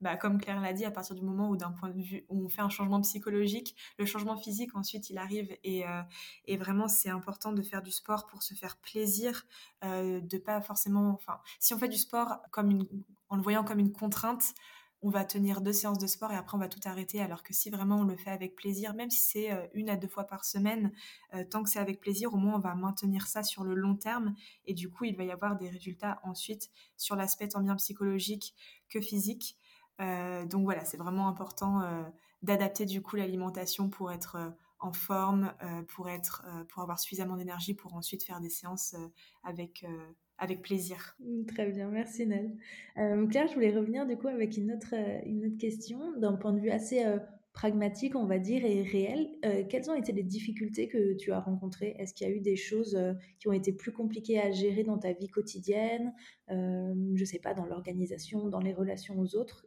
bah, comme Claire l'a dit, à partir du moment où, d'un point de vue, où on fait un changement psychologique, le changement physique, ensuite, il arrive. Et, euh, et vraiment, c'est important de faire du sport pour se faire plaisir, euh, de pas forcément. Enfin, si on fait du sport comme en le voyant comme une contrainte, on va tenir deux séances de sport et après on va tout arrêter. Alors que si vraiment on le fait avec plaisir, même si c'est euh, une à deux fois par semaine, euh, tant que c'est avec plaisir, au moins on va maintenir ça sur le long terme et du coup il va y avoir des résultats ensuite sur l'aspect tant bien psychologique que physique. Euh, donc voilà, c'est vraiment important d'adapter du coup l'alimentation pour être en forme, pour être, pour avoir suffisamment d'énergie pour ensuite faire des séances avec avec plaisir. Mmh, très bien, merci Nel. Euh, Claire, je voulais revenir du coup avec une autre, euh, une autre question, d'un point de vue assez euh, pragmatique, on va dire, et réel. quelles ont été les difficultés que tu as rencontrées? Est-ce qu'il y a eu des choses qui ont été plus compliquées à gérer dans ta vie quotidienne? Je ne sais pas, dans l'organisation, dans les relations aux autres?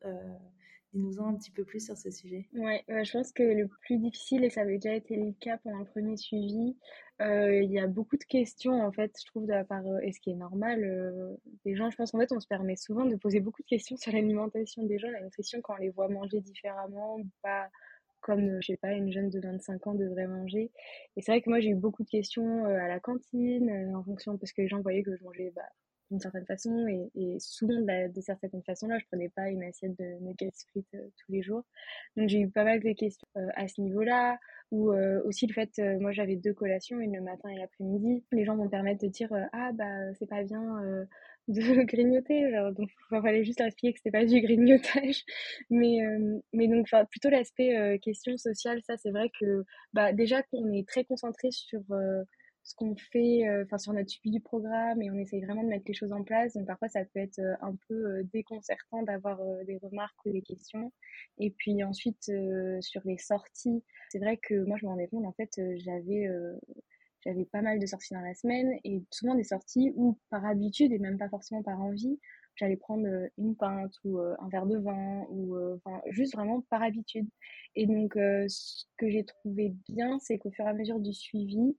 Dis-nous-en un petit peu plus sur ce sujet. Ouais, je pense que le plus difficile, et ça avait déjà été le cas pendant le premier suivi, euh, il y a beaucoup de questions, en fait, je trouve, de part, euh, et ce qui est normal, euh, des gens, je pense qu'en fait, on se permet souvent de poser beaucoup de questions sur l'alimentation des gens, la nutrition, quand on les voit manger différemment, pas comme, je sais pas, une jeune de 25 ans devrait manger. Et c'est vrai que moi, j'ai eu beaucoup de questions à la cantine, en fonction, parce que les gens voyaient que je mangeais bah, d'une certaine façon, et, souvent de, de certaines façons-là, je prenais pas une assiette de nuggets frites tous les jours. Donc j'ai eu pas mal de questions à ce niveau-là ou euh, aussi le fait, euh, moi j'avais deux collations, une le matin et l'après-midi. Les gens vont permettre de dire euh, ah bah c'est pas bien de grignoter, genre, donc il fallait juste expliquer que c'était pas du grignotage. Mais mais donc plutôt l'aspect question sociale, ça c'est vrai que bah déjà qu'on est très concentré sur ce qu'on fait, euh, enfin sur notre suivi du programme et on essaye vraiment de mettre les choses en place. Donc parfois ça peut être euh, un peu euh, déconcertant d'avoir des remarques ou des questions. Et puis ensuite sur les sorties, c'est vrai que moi je me rendais compte en fait j'avais j'avais pas mal de sorties dans la semaine et souvent des sorties où par habitude et même pas forcément par envie, j'allais prendre une pinte ou un verre de vin ou enfin juste vraiment par habitude. Et donc ce que j'ai trouvé bien, c'est qu'au fur et à mesure du suivi,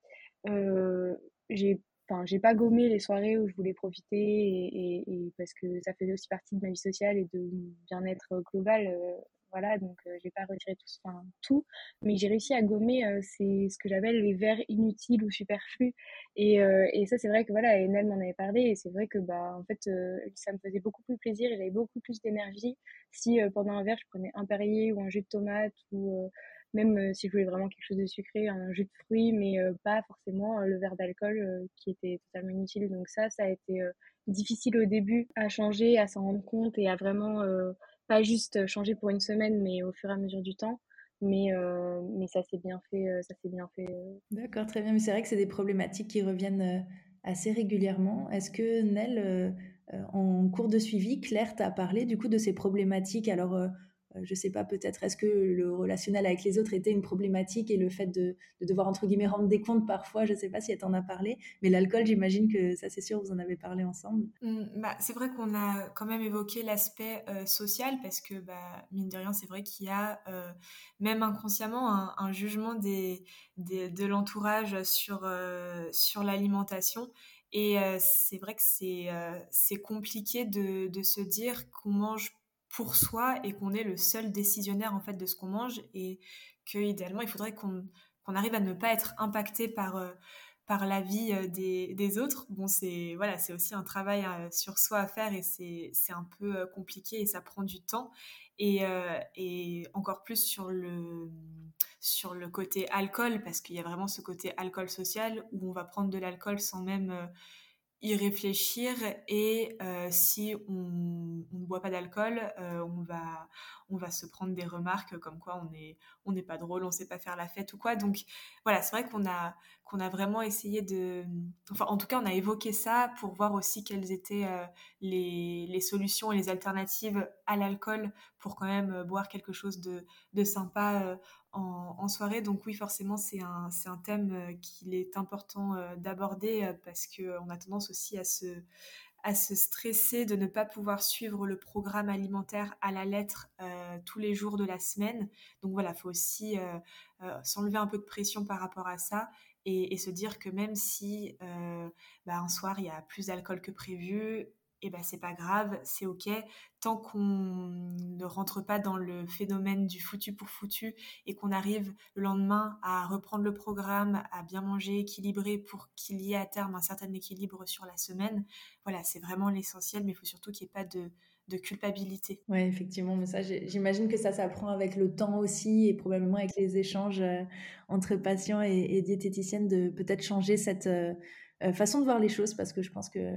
j'ai enfin j'ai pas gommé les soirées où je voulais profiter et, parce que ça faisait aussi partie de ma vie sociale et de bien-être global euh, voilà donc euh, j'ai pas retiré tout enfin tout mais j'ai réussi à gommer c'est ce que j'appelle les verres inutiles ou superflus et, et ça c'est vrai que voilà Enel m'en avait parlé et c'est vrai que bah en fait ça me faisait beaucoup plus plaisir et j'avais beaucoup plus d'énergie si pendant un verre je prenais un Perrier ou un jus de tomate ou même si je voulais vraiment quelque chose de sucré, un jus de fruits, mais pas forcément le verre d'alcool qui était totalement inutile. Donc ça, ça a été difficile au début à changer, à s'en rendre compte et à vraiment pas juste changer pour une semaine, mais au fur et à mesure du temps. Mais, mais ça s'est bien fait. ça s'est bien fait. D'accord, très bien. Mais c'est vrai que c'est des problématiques qui reviennent assez régulièrement. Est-ce que Nel, en cours de suivi, Claire t'a parlé du coup de ces problématiques? Alors je sais pas, peut-être est-ce que le relationnel avec les autres était une problématique et le fait de, devoir, entre guillemets, rendre des comptes parfois, je sais pas si elle t'en a parlé, mais l'alcool, j'imagine que ça, c'est sûr, vous en avez parlé ensemble. Mmh, bah, c'est vrai qu'on a quand même évoqué l'aspect euh, social parce que, bah, mine de rien, c'est vrai qu'il y a euh, même inconsciemment un, jugement des, de l'entourage sur, sur l'alimentation. Et c'est vrai que c'est c'est compliqué de, de se dire qu'on mange pour soi et qu'on est le seul décisionnaire en fait de ce qu'on mange et que idéalement il faudrait qu'on arrive à ne pas être impacté par euh, par la vie des, des, autres. Bon, c'est voilà, c'est aussi un travail sur soi à faire et c'est un peu compliqué et ça prend du temps. Et, et, encore plus sur le, sur le côté alcool, parce qu'il y a vraiment ce côté alcool social où on va prendre de l'alcool sans même y réfléchir et euh, si on, ne boit pas d'alcool, euh, on, va, on va se prendre des remarques comme quoi on n'est on n'est pas drôle, on sait pas faire la fête ou quoi. Donc voilà, c'est vrai qu'on a, qu'on a vraiment essayé de... Enfin, en tout cas, on a évoqué ça pour voir aussi quelles étaient euh, les, les, solutions et les alternatives à l'alcool pour quand même boire quelque chose de, de sympa en, soirée. Donc oui, forcément, c'est un, thème euh, qu'il est important euh, d'aborder euh, parce qu'on a tendance aussi à se, stresser de ne pas pouvoir suivre le programme alimentaire à la lettre tous les jours de la semaine. Donc voilà, il faut aussi s'enlever un peu de pression par rapport à ça et, se dire que même si bah, un soir il y a plus d'alcool que prévu, eh ben c'est pas grave, c'est ok, tant qu'on ne rentre pas dans le phénomène du foutu pour foutu et qu'on arrive le lendemain à reprendre le programme, à bien manger, équilibrer pour qu'il y ait à terme un certain équilibre sur la semaine, voilà, c'est vraiment l'essentiel, mais il faut surtout qu'il n'y ait pas de, culpabilité. Oui, effectivement, mais ça, j'imagine que ça s'apprend avec le temps aussi et probablement avec les échanges euh, entre patients et, diététiciennes de peut-être changer cette euh, façon de voir les choses parce que je pense que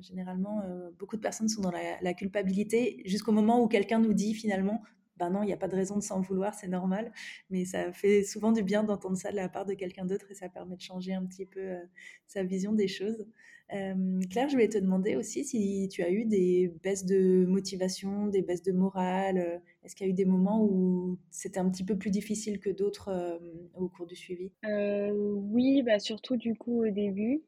généralement, euh, beaucoup de personnes sont dans la, culpabilité jusqu'au moment où quelqu'un nous dit finalement, ben non, il n'y a pas de raison de s'en vouloir, c'est normal. Mais ça fait souvent du bien d'entendre ça de la part de quelqu'un d'autre et ça permet de changer un petit peu euh, sa vision des choses. Claire, je voulais te demander aussi si tu as eu des baisses de motivation, des baisses de morale. Euh, est-ce qu'il y a eu des moments où c'était un petit peu plus difficile que d'autres au cours du suivi? Euh, Oui, bah surtout du coup au début.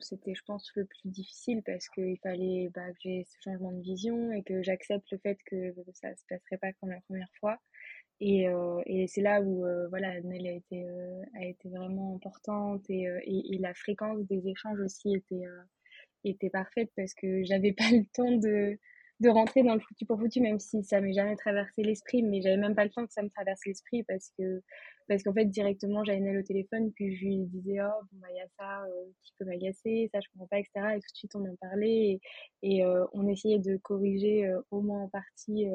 C'était, je pense, le plus difficile parce qu'il fallait bah, que j'ai ce changement de vision et que j'accepte le fait que ça ne se passerait pas comme la première fois. Et, euh, et c'est là où euh, voilà, Nel a été, euh, a été vraiment importante et, et, et, la fréquence des échanges aussi était, était parfaite parce que j'avais pas le temps de, de rentrer dans le foutu pour foutu, même si ça m'est jamais traversé l'esprit, mais j'avais même pas le temps que ça me traverse l'esprit parce que parce qu'en fait directement j'avais Nel au téléphone puis je lui disais oh bah il y a ça qui peut m'agacer, ça je comprends pas etc et tout de suite on en parlait et on essayait de corriger au moins en partie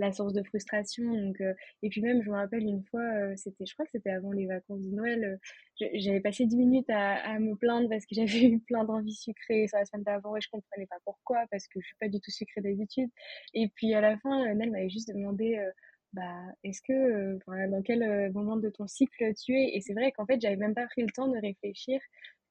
la source de frustration. Euh, et puis même, je me rappelle une fois, euh, c'était, je crois que c'était avant les vacances de Noël, euh, j'avais passé 10 minutes à, me plaindre parce que j'avais eu plein d'envie sucrée sur la semaine d'avant et je comprenais pas pourquoi parce que je suis pas du tout sucrée d'habitude. Et puis à la fin, Nel m'avait juste demandé bah, est-ce que, dans quel moment de ton cycle tu es? Et c'est vrai qu'en fait, j'avais même pas pris le temps de réfléchir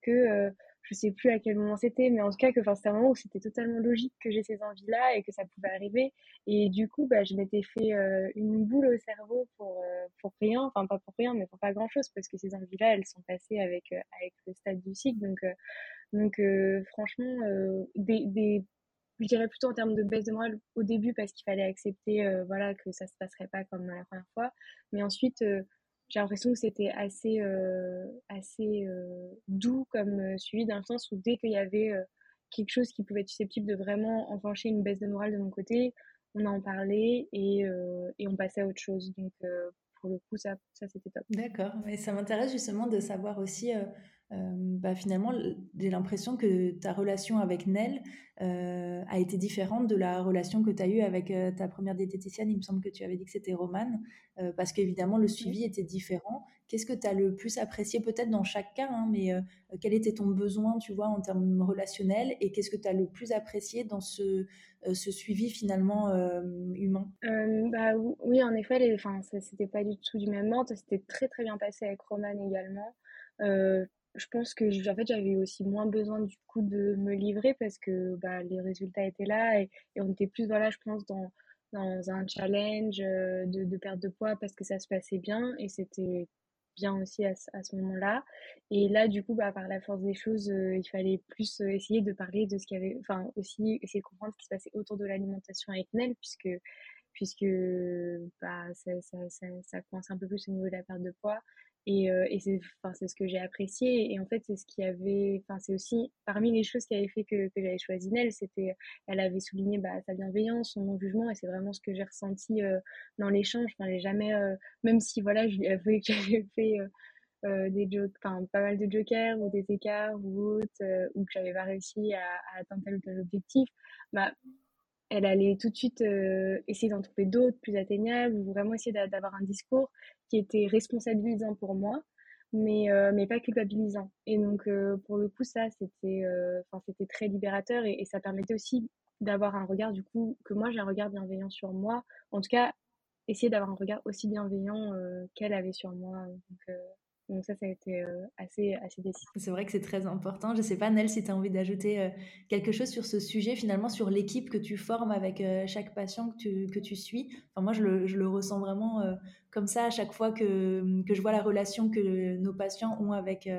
que je sais plus à quel moment c'était, mais en tout cas que c'était un moment où c'était totalement logique que j'ai ces envies-là et que ça pouvait arriver. Et du coup, bah, je m'étais fait euh, une boule au cerveau pour, euh, pour rien, enfin pas pour rien, mais pour pas grand-chose, parce que ces envies-là, elles sont passées avec, euh, avec le stade du cycle. Donc, franchement, je dirais plutôt en termes de baisse de morale au début, parce qu'il fallait accepter que ça se passerait pas comme la première fois. Mais ensuite j'ai l'impression que c'était assez, euh, assez euh, doux comme euh, suivi, le sens où dès qu'il y avait quelque chose qui pouvait être susceptible de vraiment enclencher une baisse de morale de mon côté, on en parlait et, et on passait à autre chose. Donc, pour le coup, ça, ça c'était top. D'accord, mais ça m'intéresse justement de savoir aussi bah, finalement, j'ai l'impression que ta relation avec Nel a été différente de la relation que tu as eue avec ta première diététicienne. Il me semble que tu avais dit que c'était Romane, parce qu'évidemment, le suivi était différent. Qu'est-ce que tu as le plus apprécié, peut-être dans chaque cas, hein, mais quel était ton besoin, tu vois, en termes relationnels, et qu'est-ce que tu as le plus apprécié dans ce, ce suivi finalement humain? Bah, Oui, en effet, les, enfin, c'était pas du tout du même ordre. C'était très très bien passé avec Romane également. Euh, je pense que en fait, j'avais aussi moins besoin du coup de me livrer parce que bah, les résultats étaient là et, on était plus, voilà, je pense, dans, dans un challenge euh, de, de perte de poids parce que ça se passait bien et c'était bien aussi à, à ce moment-là. Et là, du coup, bah, par la force des choses, euh, il fallait plus euh, essayer de parler de ce qu'il y avait, enfin, aussi essayer de comprendre ce qui se passait autour de l'alimentation avec Nel, puisque puisque bah, ça, ça, ça, ça coince un peu plus au niveau de la perte de poids. Et, euh, et c'est ce que j'ai apprécié. Et en fait, c'est ce qui avait, enfin, c'est aussi parmi les choses qui avaient fait que, que j'avais choisi Nel, c'était, elle avait souligné bah, sa bienveillance, son non-jugement, et c'est vraiment ce que j'ai ressenti euh, dans l'échange. Enfin, jamais, euh, même si voilà, je lui avoué que j'avais fait des enfin pas mal de jokers ou des écarts ou autres, ou que j'avais pas réussi à, à, atteindre tel ou tel objectif, bah, elle allait tout de suite essayer d'en trouver d'autres plus atteignables, vraiment essayer d'avoir un discours qui était responsabilisant pour moi, mais, mais pas culpabilisant. Et donc, pour le coup, ça, c'était enfin c'était très libérateur et, ça permettait aussi d'avoir un regard, du coup, que moi j'ai un regard bienveillant sur moi. En tout cas, essayer d'avoir un regard aussi bienveillant qu'elle avait sur moi. Donc, donc ça, ça a été euh, assez, assez décisif. C'est vrai que c'est très important. Je ne sais pas, Nel, si tu as envie d'ajouter euh, quelque chose sur ce sujet, finalement, sur l'équipe que tu formes avec euh, chaque patient que tu, que tu suis. Enfin, moi, je le, je le ressens vraiment comme ça à chaque fois que, que, je vois la relation que nos patients ont avec,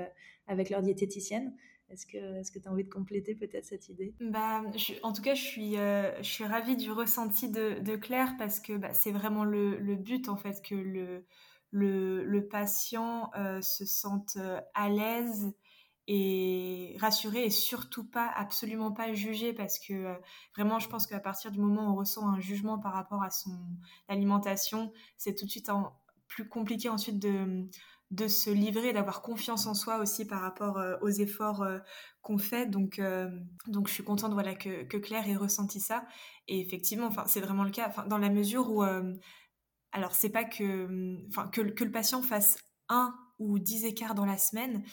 avec leur diététicienne. Est-ce que tu est as envie de compléter peut-être cette idée? Bah, En tout cas, je suis, je suis ravie du ressenti de, de Claire parce que bah, c'est vraiment le, le, but, en fait, que le le, patient euh, se sente euh, à l'aise et rassuré et surtout pas, absolument pas jugé parce que euh, vraiment, je pense qu'à partir du moment où on ressent un jugement par rapport à son alimentation, c'est tout de suite plus compliqué ensuite de, de se livrer, d'avoir confiance en soi aussi par rapport aux efforts qu'on fait. Donc, donc, je suis contente voilà, que, que, Claire ait ressenti ça. Et effectivement, c'est vraiment le cas, dans la mesure où alors, c'est pas que, enfin, que, le patient fasse un ou dix écarts dans la semaine.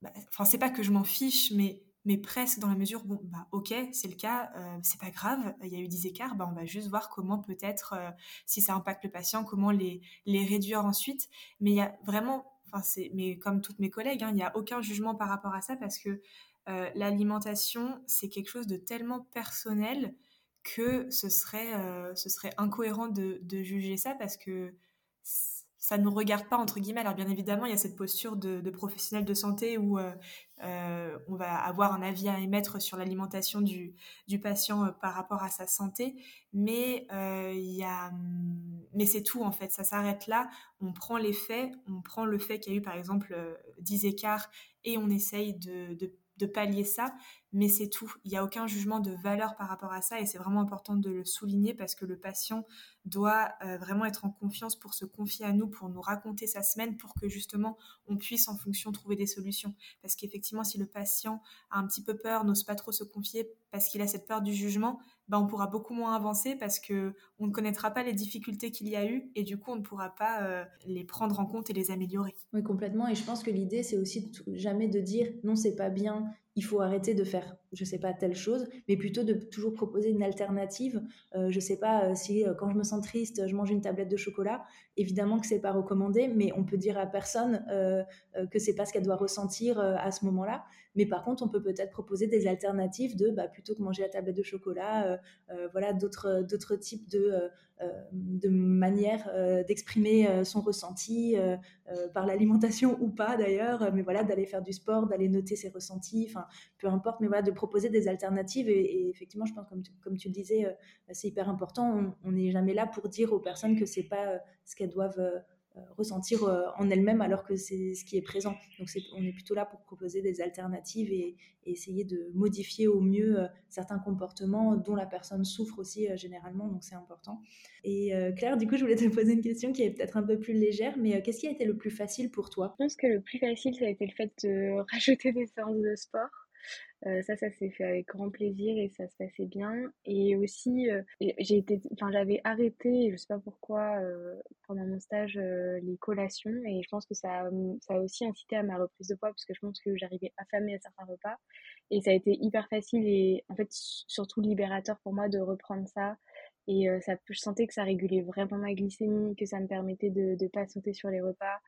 Bah, enfin, c'est pas que je m'en fiche, mais, mais presque dans la mesure, bon, bah, ok, c'est le cas, euh, c'est pas grave, il y a eu dix écarts, bah, on va juste voir comment peut-être, euh, si ça impacte le patient, comment les, les réduire ensuite. Mais il y a vraiment, enfin, c'est, mais comme toutes mes collègues, hein, il n'y a aucun jugement par rapport à ça parce que euh, l'alimentation, c'est quelque chose de tellement personnel que ce serait, euh, ce serait incohérent de, de, juger ça parce que ça ne nous regarde pas, entre guillemets. Alors, bien évidemment, il y a cette posture de, de professionnel de santé où euh, euh, on va avoir un avis à émettre sur l'alimentation du, du, patient par rapport à sa santé, mais, il a, mais c'est tout, en fait. Ça s'arrête là. On prend les faits, on prend le fait qu'il y a eu, par exemple, 10 écarts et on essaye de de pallier ça, mais c'est tout. Il n'y a aucun jugement de valeur par rapport à ça et c'est vraiment important de le souligner parce que le patient doit euh, vraiment être en confiance pour se confier à nous, pour nous raconter sa semaine, pour que justement on puisse en fonction trouver des solutions. Parce qu'effectivement, si le patient a un petit peu peur, n'ose pas trop se confier parce qu'il a cette peur du jugement, ben on pourra beaucoup moins avancer parce que on ne connaîtra pas les difficultés qu'il y a eu et du coup on ne pourra pas euh, les prendre en compte et les améliorer. Oui, complètement. Et je pense que l'idée c'est aussi jamais de dire non c'est pas bien, il faut arrêter de faire, je sais pas, telle chose, mais plutôt de toujours proposer une alternative. Euh, je sais pas euh, si euh, quand je me sens triste, je mange une tablette de chocolat. Évidemment que c'est pas recommandé, mais on peut dire à personne euh, que c'est pas ce qu'elle doit ressentir à ce moment-là. Mais par contre, on peut peut-être proposer des alternatives de, bah, plutôt que manger la tablette de chocolat, voilà, d'autres d'autres types de de manières d'exprimer son ressenti par l'alimentation ou pas d'ailleurs, mais voilà, d'aller faire du sport, d'aller noter ses ressentis, enfin, peu importe, mais voilà, de proposer des alternatives. Et, effectivement, je pense, comme tu, comme tu le disais, euh, c'est hyper important. On n'est jamais là pour dire aux personnes que c'est pas euh, ce qu'elles doivent euh, ressentir en elles-mêmes alors que c'est ce qui est présent. Donc on est plutôt là pour proposer des alternatives et, essayer de modifier au mieux certains comportements dont la personne souffre aussi généralement, donc c'est important. Et Claire, du coup, je voulais te poser une question qui est peut-être un peu plus légère, mais qu'est-ce qui a été le plus facile pour toi? Je pense que le plus facile, ça a été le fait de rajouter des séances de sport. Euh, ça, ça s'est fait avec grand plaisir et ça se passait bien. Et aussi, euh, j'ai été, enfin, j'avais arrêté, je sais pas pourquoi, euh, pendant mon stage, les collations. Et je pense que ça, ça a aussi incité à ma reprise de poids parce que je pense que j'arrivais affamée à certains repas. Et ça a été hyper facile et en fait, surtout libérateur pour moi de reprendre ça. Et ça, je sentais que ça régulait vraiment ma glycémie, que ça me permettait de ne pas sauter sur les repas.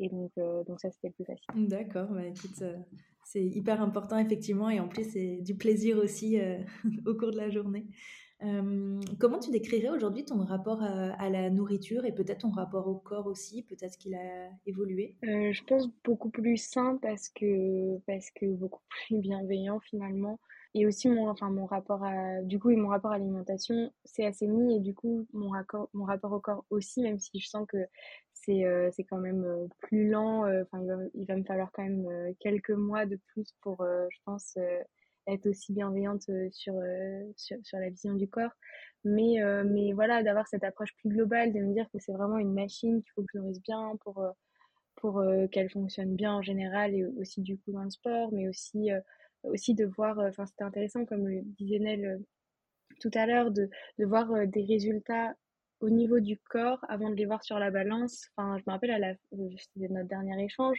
Et donc, donc ça, c'était plus facile. D'accord, bah écoute, c'est hyper important effectivement et en plus c'est du plaisir aussi euh, au cours de la journée. Euh, comment tu décrirais aujourd'hui ton rapport à, la nourriture et peut-être ton rapport au corps aussi Peut-être qu'il a évolué? Euh, Je pense beaucoup plus sain parce que, parce que beaucoup plus bienveillant finalement. Et aussi mon, enfin, mon rapport à, du coup, et mon rapport à l'alimentation, c'est assez mis et du coup, mon, raccord, mon rapport au corps aussi, même si je sens que c'est euh, quand même euh, plus lent. Euh, enfin, il, va, me falloir quand même quelques mois de plus pour, je pense, être aussi bienveillante sur, sur, sur, la vision du corps. Mais, mais voilà, d'avoir cette approche plus globale, de me dire que c'est vraiment une machine qu'il faut que je nourrisse bien pour pour qu'elle fonctionne bien en général et aussi du coup dans le sport, mais aussi, aussi de voir, enfin c'était intéressant comme le disait Nel tout à l'heure, de, de voir des résultats au niveau du corps avant de les voir sur la balance. Enfin, je me rappelle à la, c'était notre dernier échange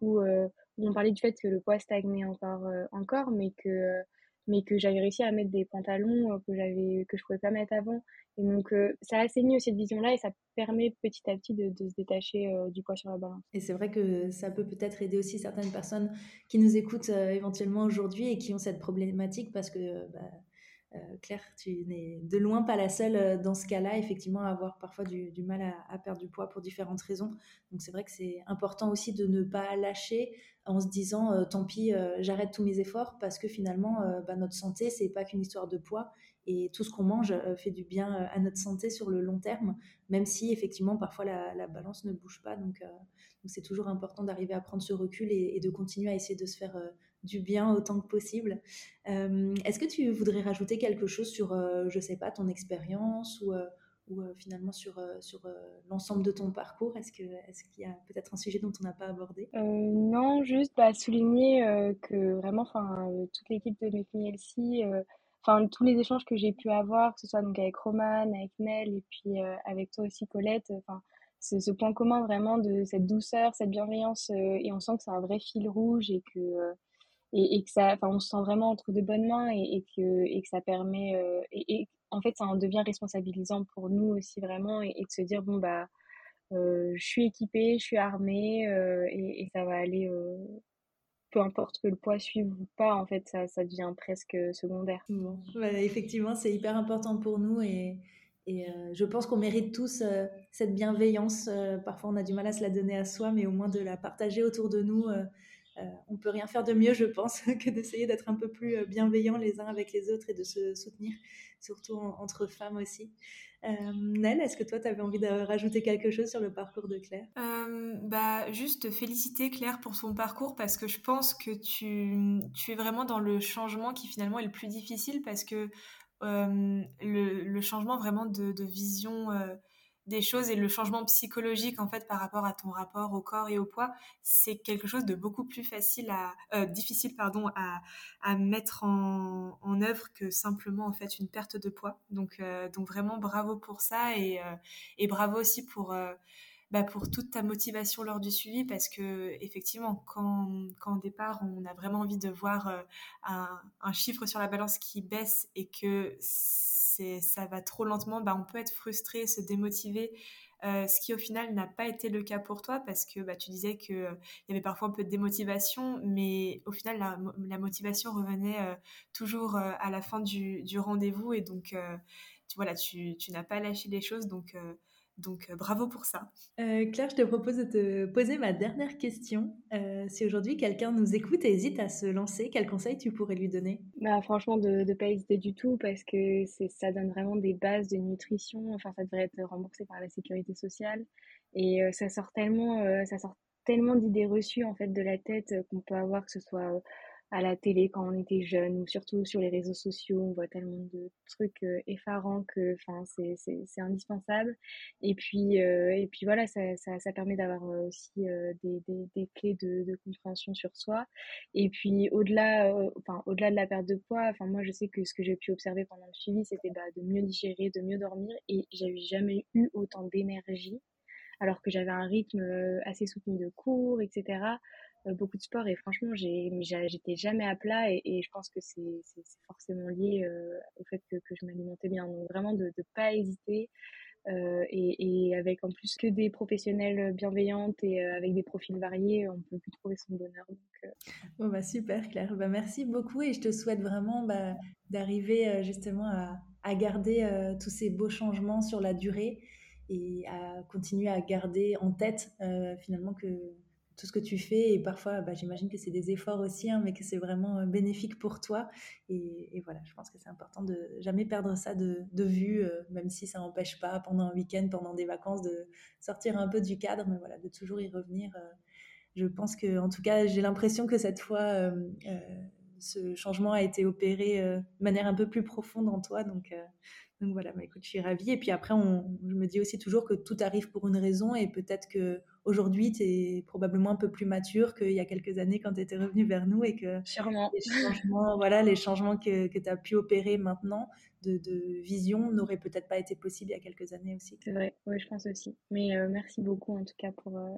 où, où, on parlait du fait que le poids stagnait encore, encore mais que mais que j'avais réussi à mettre des pantalons euh, que j'avais que je pouvais pas mettre avant et donc euh, ça a saigné cette vision là et ça permet petit à petit de, se détacher euh, du poids sur la balance et c'est vrai que ça peut peut-être aider aussi certaines personnes qui nous écoutent éventuellement aujourd'hui et qui ont cette problématique parce que bah, Claire, tu n'es de loin pas la seule dans ce cas-là, effectivement, à avoir parfois du, mal à, perdre du poids pour différentes raisons. Donc c'est vrai que c'est important aussi de ne pas lâcher, en se disant euh, tant pis, euh, j'arrête tous mes efforts parce que finalement, euh, bah, notre santé, c'est pas qu'une histoire de poids et tout ce qu'on mange fait du bien à notre santé sur le long terme, même si effectivement parfois la, balance ne bouge pas. Donc c'est toujours important d'arriver à prendre ce recul et, de continuer à essayer de se faire du bien autant que possible. Est-ce que tu voudrais rajouter quelque chose sur, je sais pas, ton expérience ou ou euh, finalement sur, euh, sur euh, l'ensemble de ton parcours? Est-ce qu'il est y a peut-être un sujet dont on n'a pas abordé? Non, juste bah, souligner que vraiment toute l'équipe de Make Me tous les échanges que j'ai pu avoir, que ce soit donc avec Roman, avec Nel et puis avec toi aussi Colette, enfin ce, point commun vraiment de cette douceur, cette bienveillance et on sent que c'est un vrai fil rouge et que et, et, que ça, enfin on se sent vraiment entre de bonnes mains et, que et que ça permet et, en fait, ça en devient responsabilisant pour nous aussi vraiment et, de se dire bon bah euh, je suis équipée, je suis armée euh, et, ça va aller. Euh, peu importe que le poids suive ou pas, en fait, ça, ça devient presque secondaire. effectivement, c'est hyper important pour nous et, et je pense qu'on mérite tous cette bienveillance. parfois, on a du mal à se la donner à soi, mais au moins de la partager autour de nous. On peut rien faire de mieux, je pense, que d'essayer d'être un peu plus bienveillants les uns avec les autres et de se soutenir surtout entre femmes aussi. Euh, Nel, est-ce que toi, tu avais envie de rajouter quelque chose sur le parcours de Claire? Euh, bah, Juste féliciter Claire pour son parcours parce que je pense que tu, tu, es vraiment dans le changement qui finalement est le plus difficile parce que euh, le, le, changement vraiment de, de vision des choses et le changement psychologique en fait par rapport à ton rapport au corps et au poids, c'est quelque chose de beaucoup plus facile à euh, difficile pardon à, à mettre en, œuvre que simplement en fait une perte de poids. Donc euh, donc vraiment bravo pour ça et, euh, et bravo aussi pour bah pour toute ta motivation lors du suivi parce que effectivement quand, quand au départ on a vraiment envie de voir un chiffre sur la balance qui baisse et que ça va trop lentement, bah, on peut être frustré, se démotiver. Euh, ce qui au final n'a pas été le cas pour toi parce que bah, tu disais qu'il euh, y avait parfois un peu de démotivation, mais au final la, motivation revenait euh, toujours à la fin du, rendez-vous et donc tu, voilà, tu, tu n'as pas lâché les choses donc donc euh, bravo pour ça. Euh, Claire, je te propose de te poser ma dernière question. Euh, si aujourd'hui quelqu'un nous écoute et hésite à se lancer, quel conseil tu pourrais lui donner? Bah, Franchement, de ne pas hésiter du tout parce que ça donne vraiment des bases de nutrition. Enfin, ça devrait être remboursé par la sécurité sociale. Et ça sort tellement, ça sort tellement d'idées reçues en fait de la tête qu'on peut avoir, que ce soit à la télé quand on était jeune ou surtout sur les réseaux sociaux, on voit tellement de trucs euh, effarants que enfin c'est indispensable. Et puis euh, et puis voilà ça ça, ça permet d'avoir euh, aussi des, des, des clés de, de compréhension sur soi. Et puis au-delà enfin au-delà de la perte de poids enfin moi je sais que ce que j'ai pu observer pendant le suivi c'était bah, de mieux digérer de mieux dormir. Et j'avais jamais eu autant d'énergie alors que j'avais un rythme assez soutenu de cours etc euh, beaucoup de sport et franchement, j'étais jamais à plat et, je pense que c'est forcément lié euh, au fait que, que je m'alimentais bien. Donc vraiment de ne pas hésiter euh, et, et, avec en plus que des professionnels bienveillantes et avec des profils variés, on peut plus trouver son bonheur. Donc, bon, bah, super Claire, bah, merci beaucoup et je te souhaite vraiment bah, d'arriver justement à, à garder tous ces beaux changements sur la durée et à continuer à garder en tête finalement que tout ce que tu fais. Et parfois, bah, j'imagine que c'est des efforts aussi, hein, mais que c'est vraiment euh, bénéfique pour toi. Et, voilà, je pense que c'est important de jamais perdre ça de, vue, euh, même si ça n'empêche pas pendant un week-end, pendant des vacances, de sortir un peu du cadre, mais voilà, de toujours y revenir. Euh. je pense que, en tout cas, j'ai l'impression que cette fois, ce changement a été opéré de manière un peu plus profonde en toi. Donc, donc voilà, bah, écoute, je suis ravie. Et puis après, on, je me dis aussi toujours que tout arrive pour une raison et peut-être que aujourd'hui, tu es probablement un peu plus mature qu'il y a quelques années quand tu étais revenue vers nous et que Sûrement. les changements, voilà, les changements que, que tu as pu opérer maintenant de, de vision n'auraient peut-être pas été possibles il y a quelques années aussi. C'est vrai, oui, je pense aussi. Mais euh, merci beaucoup en tout cas pour, euh,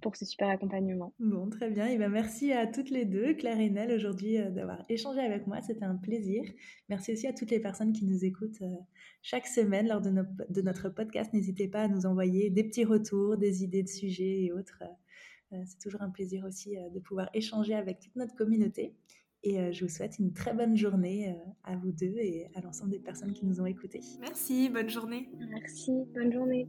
pour ce super accompagnement. Bon, très bien. Et ben, merci à toutes les deux, Claire et Nel, aujourd'hui euh, d'avoir échangé avec moi. C'était un plaisir. Merci aussi à toutes les personnes qui nous écoutent chaque semaine lors de, de notre podcast. N'hésitez pas à nous envoyer des petits retours, des idées de sujets et autres. C'est toujours un plaisir aussi de pouvoir échanger avec toute notre communauté. Et je vous souhaite une très bonne journée à vous deux et à l'ensemble des personnes qui nous ont écoutés. Merci, bonne journée. Merci, bonne journée.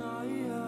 night.